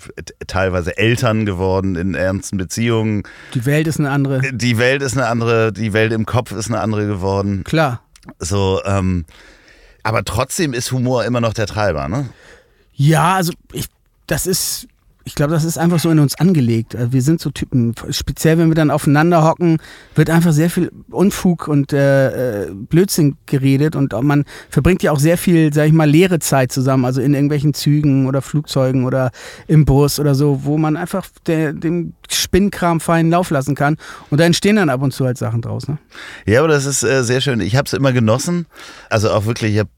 teilweise Eltern geworden in ernsten Beziehungen. Die Welt ist eine andere. Die Welt ist eine andere, die Welt im Kopf ist eine andere geworden. Klar. So, ähm, aber trotzdem ist Humor immer noch der Treiber, ne? Ja, also ich, das ist, ich glaube, das ist einfach so in uns angelegt. Also Wir sind so Typen, speziell wenn wir dann aufeinander hocken, wird einfach sehr viel Unfug und äh, äh, Blödsinn geredet und man verbringt ja auch sehr viel, sag ich mal, leere Zeit zusammen, also in irgendwelchen Zügen oder Flugzeugen oder im Bus oder so, wo man einfach der, dem Spinnkram feinen Lauf lassen kann und da entstehen dann ab und zu halt Sachen draus. Ne? Ja, aber das ist äh, sehr schön. Ich habe es immer genossen. Also auch wirklich, ich habe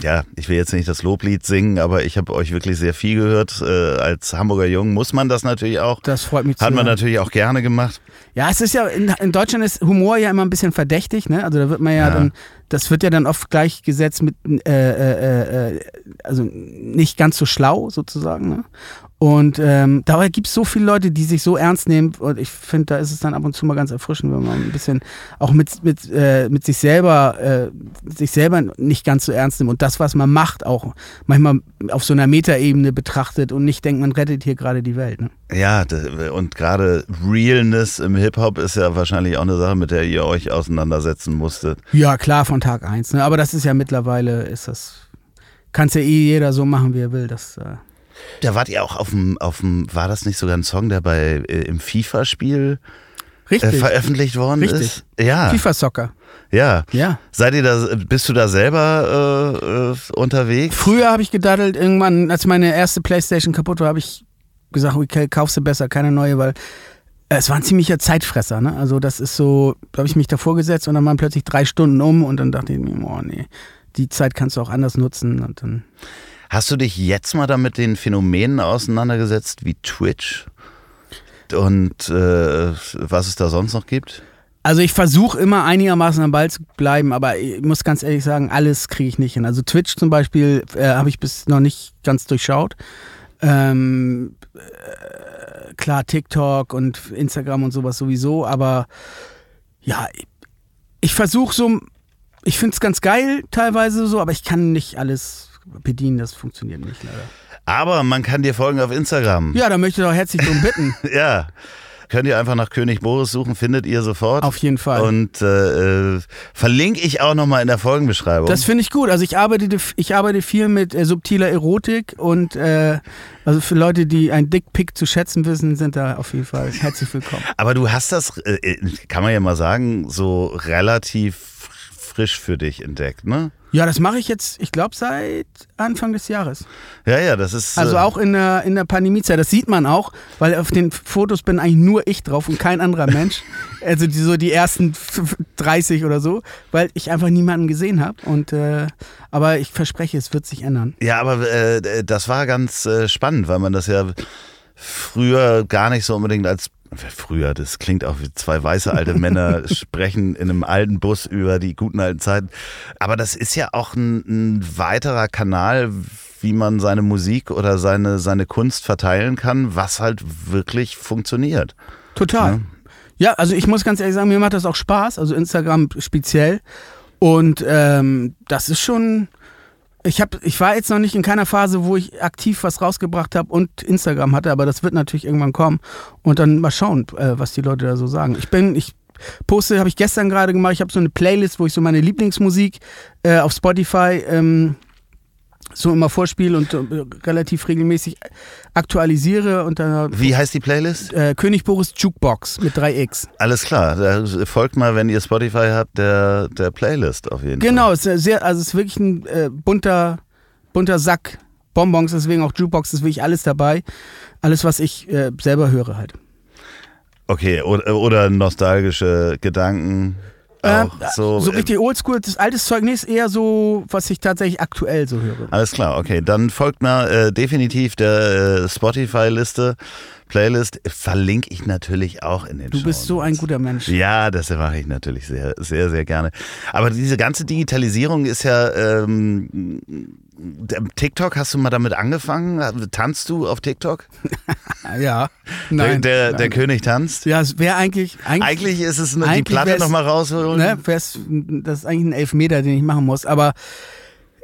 ja, ich will jetzt nicht das Loblied singen, aber ich habe euch wirklich sehr viel gehört. Äh, als Hamburger Jung muss man das natürlich auch. Das freut mich zu Hat man hören. natürlich auch gerne gemacht. Ja, es ist ja, in, in Deutschland ist Humor ja immer ein bisschen verdächtig, ne? Also da wird man ja, Ja. dann, das wird ja dann oft gleichgesetzt mit, äh, äh, äh, also nicht ganz so schlau sozusagen, ne? Und ähm, dabei gibt es so viele Leute, die sich so ernst nehmen und ich finde, da ist es dann ab und zu mal ganz erfrischend, wenn man ein bisschen auch mit, mit, äh, mit sich selber, äh, sich selber nicht ganz so ernst nimmt und das, was man macht, auch manchmal auf so einer Metaebene betrachtet und nicht denkt, man rettet hier gerade die Welt. Ne? Ja, und gerade Realness im Hip-Hop ist ja wahrscheinlich auch eine Sache, mit der ihr euch auseinandersetzen musstet. Ja, klar, von Tag eins. Ne? Aber das ist ja mittlerweile, ist das, kann es ja eh jeder so machen, wie er will. Das, äh, Da wart ihr auch auf dem, auf dem, war das nicht sogar ein Song, der bei äh, im FIFA-Spiel äh, veröffentlicht worden Richtig. ist? Ja. FIFA-Soccer. Ja. Ja. Seid ihr da, bist du da selber äh, äh, unterwegs? Früher habe ich gedaddelt, irgendwann, als meine erste Playstation kaputt war, habe ich gesagt, okay, kaufst du besser, keine neue, weil äh, es war ein ziemlicher Zeitfresser. Ne? Also das ist so, da habe ich mich davor gesetzt und dann waren plötzlich drei Stunden um und dann dachte ich mir, oh nee, die Zeit kannst du auch anders nutzen und dann Hast du dich jetzt mal damit den Phänomenen auseinandergesetzt wie Twitch und äh, was es da sonst noch gibt? Also ich versuche immer einigermaßen am Ball zu bleiben, aber ich muss ganz ehrlich sagen, alles kriege ich nicht hin. Also Twitch zum Beispiel äh, habe ich bis noch nicht ganz durchschaut. Ähm, äh, klar, TikTok und Instagram und sowas sowieso, aber ja, ich, ich versuche so, ich finde es ganz geil teilweise so, aber ich kann nicht alles bedienen, das funktioniert nicht leider. Aber man kann dir folgen auf Instagram. Ja, da möchte ich doch herzlich drum bitten. (laughs) Ja. könnt ihr einfach nach König Boris suchen, findet ihr sofort. Auf jeden Fall. Und äh, äh verlinke ich auch nochmal in der Folgenbeschreibung. Das finde ich gut. Also ich arbeite, ich arbeite viel mit äh, subtiler Erotik und äh, also für Leute, die ein Dickpick zu schätzen wissen, sind da auf jeden Fall herzlich willkommen. (laughs) Aber du hast das, äh, äh, kann man ja mal sagen, so relativ frisch für dich entdeckt, ne? Ja, das mache ich jetzt, ich glaube, seit Anfang des Jahres. Ja, ja, das ist. Also äh, auch in der, in der Pandemiezeit. Das sieht man auch, weil auf den Fotos bin eigentlich nur ich drauf und kein anderer Mensch. (laughs) also die, so die ersten 30 oder so, weil ich einfach niemanden gesehen habe. Und äh, aber ich verspreche, es wird sich ändern. Ja, aber äh, das war ganz äh, spannend, weil man das ja früher gar nicht so unbedingt als früher, das klingt auch wie zwei weiße alte Männer (laughs) sprechen in einem alten Bus über die guten alten Zeiten. Aber das ist ja auch ein, ein weiterer Kanal, wie man seine Musik oder seine, seine Kunst verteilen kann, was halt wirklich funktioniert. Total. Ja? ja, also ich muss ganz ehrlich sagen, mir macht das auch Spaß, also Instagram speziell. Und ähm, das ist schon, ich, hab, ich war jetzt noch nicht in keiner Phase, wo ich aktiv was rausgebracht habe und Instagram hatte, aber das wird natürlich irgendwann kommen. Und dann mal schauen, äh, was die Leute da so sagen. Ich bin, ich poste, habe ich gestern gerade gemacht, ich habe so eine Playlist, wo ich so meine Lieblingsmusik äh, auf Spotify ähm, so immer vorspiele und äh, relativ regelmäßig aktualisiere. Und dann, Wie heißt die Playlist? Äh, König Boris Jukebox mit 3x. Alles klar, da folgt mal, wenn ihr Spotify habt, der, der Playlist auf jeden genau, Fall. Genau, es ist sehr, also es ist wirklich ein äh, bunter, bunter Sack Bonbons, deswegen auch Jukebox, ist wirklich alles dabei. Alles, was ich äh, selber höre halt. Okay, oder, oder nostalgische Gedanken. Äh, so, so, richtig oldschool, das altes Zeug nicht, ist eher so, was ich tatsächlich aktuell so höre. Alles klar, okay. Dann folgt mal äh, definitiv der äh, Spotify-Liste. Playlist verlinke ich natürlich auch in den Du bist so ein guter Mensch. Ja, das mache ich natürlich sehr, sehr, sehr gerne. Aber diese ganze Digitalisierung ist ja ähm, TikTok, hast du mal damit angefangen? Tanzt du auf TikTok? (laughs) ja. Nein. Der, der, der König tanzt? Ja, es wäre eigentlich, eigentlich. Eigentlich ist es nur die Platte nochmal rausholen. Ne, das ist eigentlich ein Elfmeter, den ich machen muss. Aber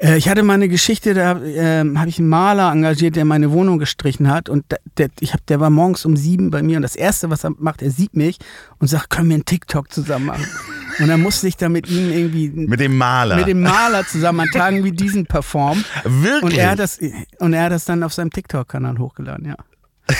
äh, ich hatte mal eine Geschichte, da äh, habe ich einen Maler engagiert, der meine Wohnung gestrichen hat. Und der, ich hab, der war morgens um sieben bei mir. Und das Erste, was er macht, er sieht mich und sagt, können wir einen TikTok zusammen machen? (laughs) Und dann musste ich da mit ihm irgendwie. Mit dem Maler. Mit dem Maler zusammen an Tagen wie diesen performen. Wirklich? Und er hat das, und er hat das dann auf seinem TikTok-Kanal hochgeladen, ja. (laughs)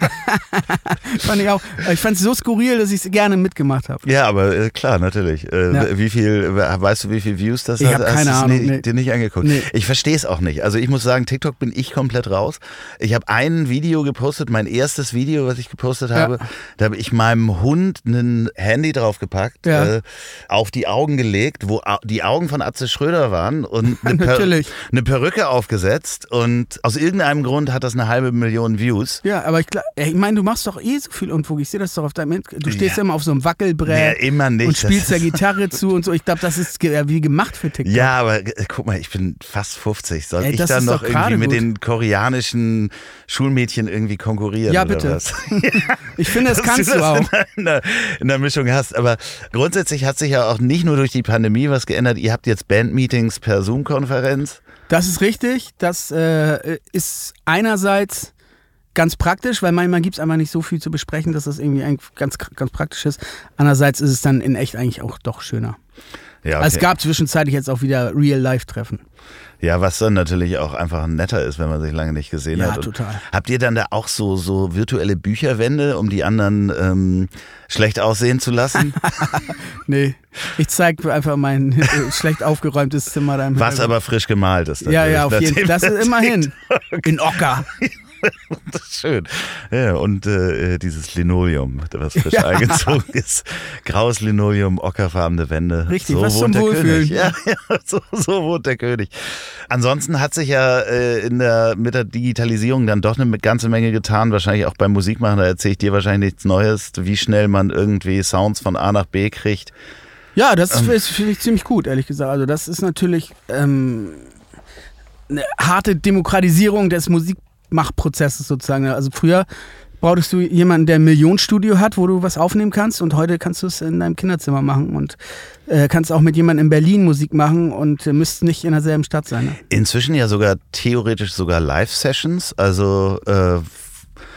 (laughs) fand ich auch. Ich fand es so skurril, dass ich es gerne mitgemacht habe. Ja, aber äh, klar, natürlich. Äh, ja. Wie viel, weißt du, wie viel Views das ich hat? Ich habe keine Ahnung. Nee, dir nicht angeguckt. Nee. Ich verstehe es auch nicht. Also ich muss sagen, TikTok bin ich komplett raus. Ich habe ein Video gepostet, mein erstes Video, was ich gepostet habe. Ja. Da habe ich meinem Hund ein Handy draufgepackt, ja. äh, auf die Augen gelegt, wo die Augen von Atze Schröder waren und eine, (laughs) per eine Perücke aufgesetzt. Und aus irgendeinem Grund hat das eine halbe Million Views. Ja, aber ich, ich meine, du machst doch eh so viel Unfug. Ich sehe das doch auf deinem. Du stehst ja immer auf so einem Wackelbrett ja, immer nicht. und spielst der Gitarre zu und so. Ich glaube, das ist wie gemacht für TikTok. Ja, aber äh, guck mal, ich bin fast 50. Soll Ey, ich dann noch irgendwie mit gut. den koreanischen Schulmädchen irgendwie konkurrieren? Ja, bitte. (laughs) ich finde, das kannst du, das auch. In der, in der Mischung hast. Aber grundsätzlich hat sich ja auch nicht nur durch die Pandemie was geändert. Ihr habt jetzt Bandmeetings per Zoom-Konferenz. Das ist richtig. Das äh, ist einerseits ganz praktisch, weil manchmal gibt es einfach nicht so viel zu besprechen, dass das irgendwie ganz, ganz praktisch ist. Andererseits ist es dann in echt eigentlich auch doch schöner. Ja, okay. Es gab zwischenzeitlich jetzt auch wieder Real-Life-Treffen. Ja, was dann natürlich auch einfach netter ist, wenn man sich lange nicht gesehen ja, hat. Ja, total. Habt ihr dann da auch so, so virtuelle Bücherwände, um die anderen ähm, schlecht aussehen zu lassen? (laughs) nee, ich zeige einfach mein äh, schlecht aufgeräumtes Zimmer. Da Was aber frisch gemalt ist. Ja, ja, auf jeden (laughs) Fall. Das ist immerhin. In Ocker. (laughs) das ist schön. Ja, und äh, dieses Linoleum, was frisch ja. eingezogen ist. Graues Linoleum, ockerfarbene Wände. Richtig, so was wohnt der Wohlfühlen. König. Ja, ja so, so, wohnt der König. Ansonsten hat sich ja äh, in der, mit der Digitalisierung dann doch eine ganze Menge getan. Wahrscheinlich auch beim Musikmachen, da erzähle ich dir wahrscheinlich nichts Neues, wie schnell man irgendwie Sounds von A nach B kriegt. Ja, das ähm, finde ich ziemlich gut, ehrlich gesagt. Also das ist natürlich ähm, eine harte Demokratisierung des Musik Machprozesses sozusagen. Also früher brauchtest du jemanden, der ein Millionenstudio hat, wo du was aufnehmen kannst und heute kannst du es in deinem Kinderzimmer machen und äh, kannst auch mit jemandem in Berlin Musik machen und äh, müsst nicht in derselben Stadt sein. Ne? Inzwischen ja sogar theoretisch sogar Live-Sessions, also äh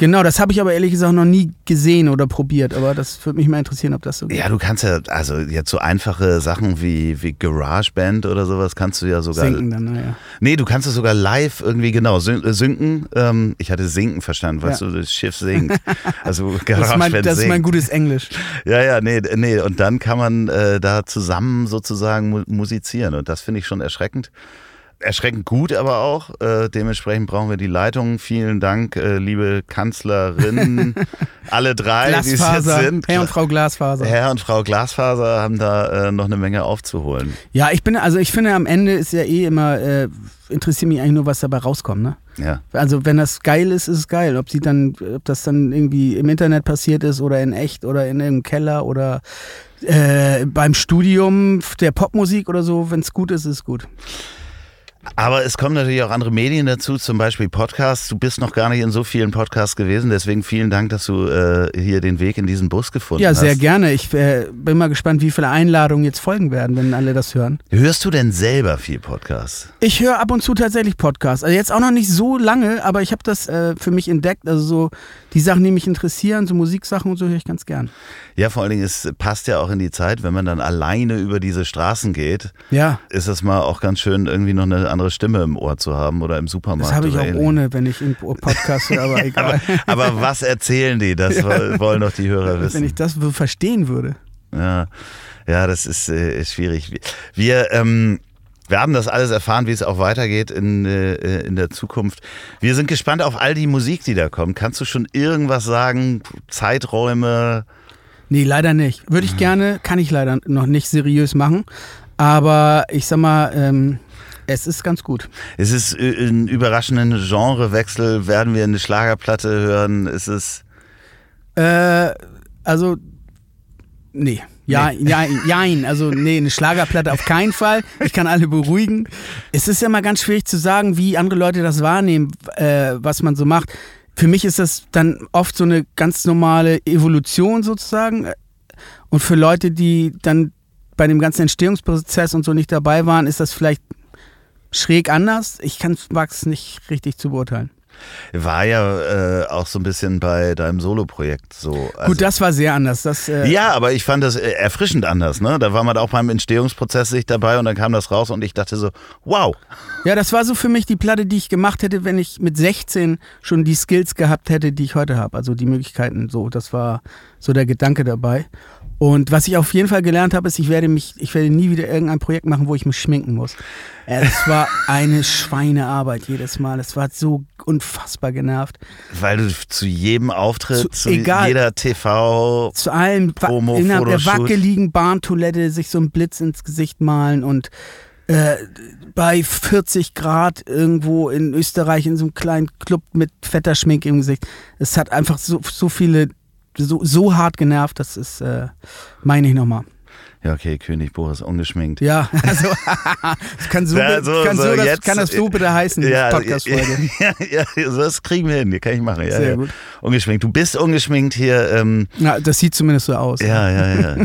Genau, das habe ich aber ehrlich gesagt noch nie gesehen oder probiert, aber das würde mich mal interessieren, ob das so geht. Ja, du kannst ja, also jetzt so einfache Sachen wie, wie GarageBand oder sowas kannst du ja sogar. Sinken dann, naja. Nee, du kannst es sogar live irgendwie, genau, äh, synken. Ähm, ich hatte sinken verstanden, weißt Ja. du, das Schiff sinkt. (laughs) Also Das ist, GarageBand mein, das ist mein gutes Englisch. Ja, ja, nee, nee. Und dann kann man äh, da zusammen sozusagen mu musizieren. Und das finde ich schon erschreckend. Erschreckend gut aber auch. Äh, dementsprechend brauchen wir die Leitung. Vielen Dank, äh, liebe Kanzlerinnen, (laughs) alle drei, die es jetzt sind. Herr und Frau Glasfaser. Herr und Frau Glasfaser haben da äh, noch eine Menge aufzuholen. Ja, ich bin, also ich finde am Ende ist ja eh immer, äh, interessiert mich eigentlich nur, was dabei rauskommt, ne? Ja. Also wenn das geil ist, ist es geil. Ob sie dann, ob das dann irgendwie im Internet passiert ist oder in echt oder in irgendeinem Keller oder äh, beim Studium der Popmusik oder so, wenn es gut ist, ist es gut. Aber es kommen natürlich auch andere Medien dazu, zum Beispiel Podcasts. Du bist noch gar nicht in so vielen Podcasts gewesen, deswegen vielen Dank, dass du äh, hier den Weg in diesen Bus gefunden Ja, hast. sehr gerne. Ich äh, bin mal gespannt, wie viele Einladungen jetzt folgen werden, wenn alle das hören. Hörst du denn selber viel Podcasts? Ich höre ab und zu tatsächlich Podcasts. Also jetzt auch noch nicht so lange, aber ich habe das äh, für mich entdeckt. Also so die Sachen, die mich interessieren, so Musiksachen und so höre ich ganz gern. Ja, vor allen Dingen, es passt ja auch in die Zeit, wenn man dann alleine über diese Straßen geht, Ja, ist es mal auch ganz schön, irgendwie noch eine andere Stimme im Ohr zu haben oder im Supermarkt. das habe ich auch ähnlichem. ohne, wenn ich in Podcast höre, aber (laughs) egal. Aber was erzählen die? Das (laughs) wollen doch die Hörer wenn wissen. ich das verstehen würde. Ja, ja das ist, äh, ist schwierig. Wir ähm, werden das alles erfahren, wie es auch weitergeht in, äh, in der Zukunft. Wir sind gespannt auf all die Musik, die da kommt. Kannst du schon irgendwas sagen? Zeiträume? Nee, leider nicht. Würde ich gerne, kann ich leider noch nicht seriös machen. Aber ich sag mal, ähm, es ist ganz gut. Ist es äh, ein überraschenden Genrewechsel? Werden wir eine Schlagerplatte hören? Ist es. Äh, also, nee. Ja, ja, jein. Also, nee, eine Schlagerplatte auf keinen Fall. Ich kann alle beruhigen. Es ist ja mal ganz schwierig zu sagen, wie andere Leute das wahrnehmen, äh, was man so macht. Für mich ist das dann oft so eine ganz normale Evolution sozusagen. Und für Leute, die dann bei dem ganzen Entstehungsprozess und so nicht dabei waren, ist das vielleicht schräg anders. Ich kann es nicht richtig zu beurteilen. War ja äh, auch so ein bisschen bei deinem Solo-Projekt so. Also, Gut, das war sehr anders. Das, äh, ja, aber ich fand das äh, erfrischend anders. Ne? Da war man auch beim Entstehungsprozess sich dabei und dann kam das raus und ich dachte so, wow. Ja, das war so für mich die Platte, die ich gemacht hätte, wenn ich mit 16 schon die Skills gehabt hätte, die ich heute habe. Also die Möglichkeiten so. Das war so der Gedanke dabei. Und was ich auf jeden Fall gelernt habe, ist, ich werde mich, ich werde nie wieder irgendein Projekt machen, wo ich mich schminken muss. Äh, Das war eine Schweinearbeit jedes Mal. Es war so unfassbar genervt. Weil du zu jedem Auftritt, Zu- zu, egal. jeder TV. Zu allem Promo, innerhalb der wackeligen Bahntoilette sich so einen Blitz ins Gesicht malen und äh, bei 40 Grad irgendwo in Österreich in so einem kleinen Club mit fetter Schminke im Gesicht. Es hat einfach so, so viele, so, so hart genervt, das ist, äh, meine ich nochmal. Ja, okay, König Boris ungeschminkt. Ja, also (laughs) es kann so, Ja, so- kann, so, so das, jetzt- kann das so bitte heißen, Ja, Podcast-Folge. ja, (laughs) ja, ja, das kriegen wir hin, die kann ich machen. Ja, Sehr ja. gut. Ungeschminkt. Du bist ungeschminkt hier. Ähm, Ja, das sieht zumindest so aus. ja, ja, ja.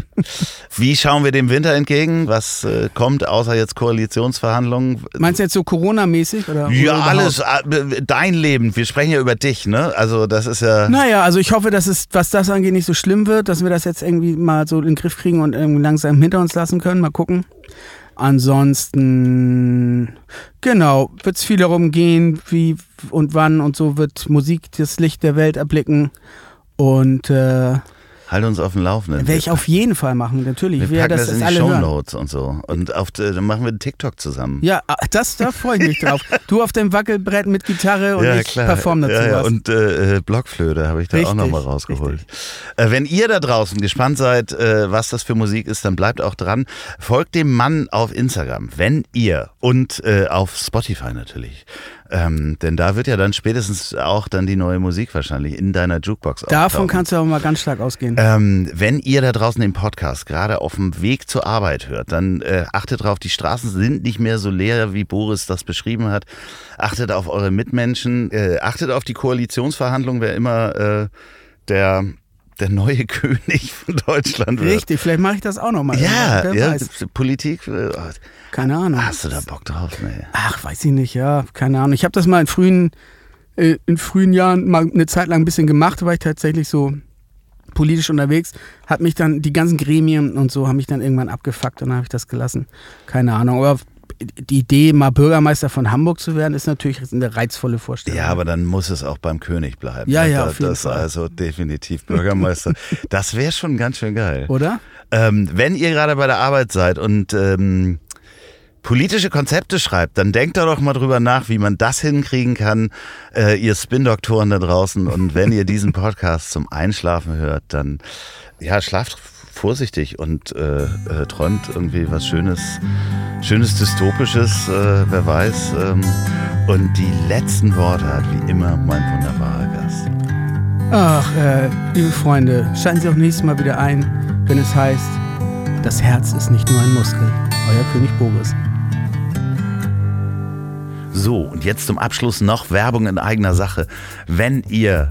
Wie schauen wir dem Winter entgegen? Was äh, kommt außer jetzt Koalitionsverhandlungen? Meinst du jetzt so Corona-mäßig? Oder, Ja, alles. äh, Dein Leben. Wir sprechen ja über dich, ne? Also, das ist ja. Naja, also ich hoffe, dass es, was das angeht, nicht so schlimm wird, dass wir das jetzt irgendwie mal so in den Griff kriegen und irgendwie langsam hinter uns lassen können. Mal gucken. Ansonsten, genau, wird es viel darum gehen, wie und wann und so wird Musik das Licht der Welt erblicken. Und äh, Halt uns auf dem Laufenden. werde ich auf jeden Fall machen, natürlich. wir ja, packen dass das in das die alle hören. Shownotes und so. Und auf, die- dann machen wir einen TikTok zusammen. Ja, ah, das, da freue ich mich (laughs) drauf. Du auf dem Wackelbrett mit Gitarre und ich performe dazu ja, ja. was. Und äh, äh, Blockflöte habe ich da auch Richtig, nochmal rausgeholt. Äh, wenn ihr da draußen gespannt seid, äh, was das für Musik ist, dann bleibt auch dran. Folgt dem Mann auf Instagram, wenn ihr und äh, auf Spotify natürlich. Ähm, denn da wird ja dann spätestens auch dann die neue Musik wahrscheinlich in deiner Jukebox Davon auftauchen. kannst du aber mal ganz stark ausgehen. Ähm, wenn ihr da draußen den Podcast gerade auf dem Weg zur Arbeit hört, dann äh, achtet drauf, die Straßen sind nicht mehr so leer, wie Boris das beschrieben hat. Achtet auf eure Mitmenschen, äh, achtet auf die Koalitionsverhandlungen, wer immer äh, der, der neue (laughs) König von Deutschland wird. Richtig, vielleicht mache ich das auch nochmal. Ja, ja. Politik. Äh, Keine Ahnung. hast du da Bock drauf? Nee. Ach, weiß ich nicht, ja, keine Ahnung. Ich habe das mal in frühen äh, in frühen Jahren mal eine Zeit lang ein bisschen gemacht, war ich tatsächlich so politisch unterwegs, hat mich dann, die ganzen Gremien und so haben mich dann irgendwann abgefuckt und dann habe ich das gelassen. Keine Ahnung. Aber die Idee, mal Bürgermeister von Hamburg zu werden, ist natürlich eine reizvolle Vorstellung. Ja, aber dann muss es auch beim König bleiben. Ja, ne? ja, Da- auf jeden das Fall. also definitiv Bürgermeister. (laughs) das wäre schon ganz schön geil. Oder? Ähm, wenn ihr gerade bei der Arbeit seid und ähm, politische Konzepte schreibt, dann denkt da doch mal drüber nach, wie man das hinkriegen kann, äh, ihr Spin-Doktoren da draußen. Und wenn ihr diesen (laughs) Podcast zum Einschlafen hört, dann ja, schlaft vorsichtig und äh, äh, träumt irgendwie was Schönes, Schönes Dystopisches, äh, wer weiß. Ähm, und die letzten Worte hat wie immer mein wunderbarer Gast. Ach, äh, liebe Freunde, schalten Sie auch nächstes Mal wieder ein, wenn es heißt, das Herz ist nicht nur ein Muskel. Euer König Boris. So, und jetzt zum Abschluss noch Werbung in eigener Sache. Wenn ihr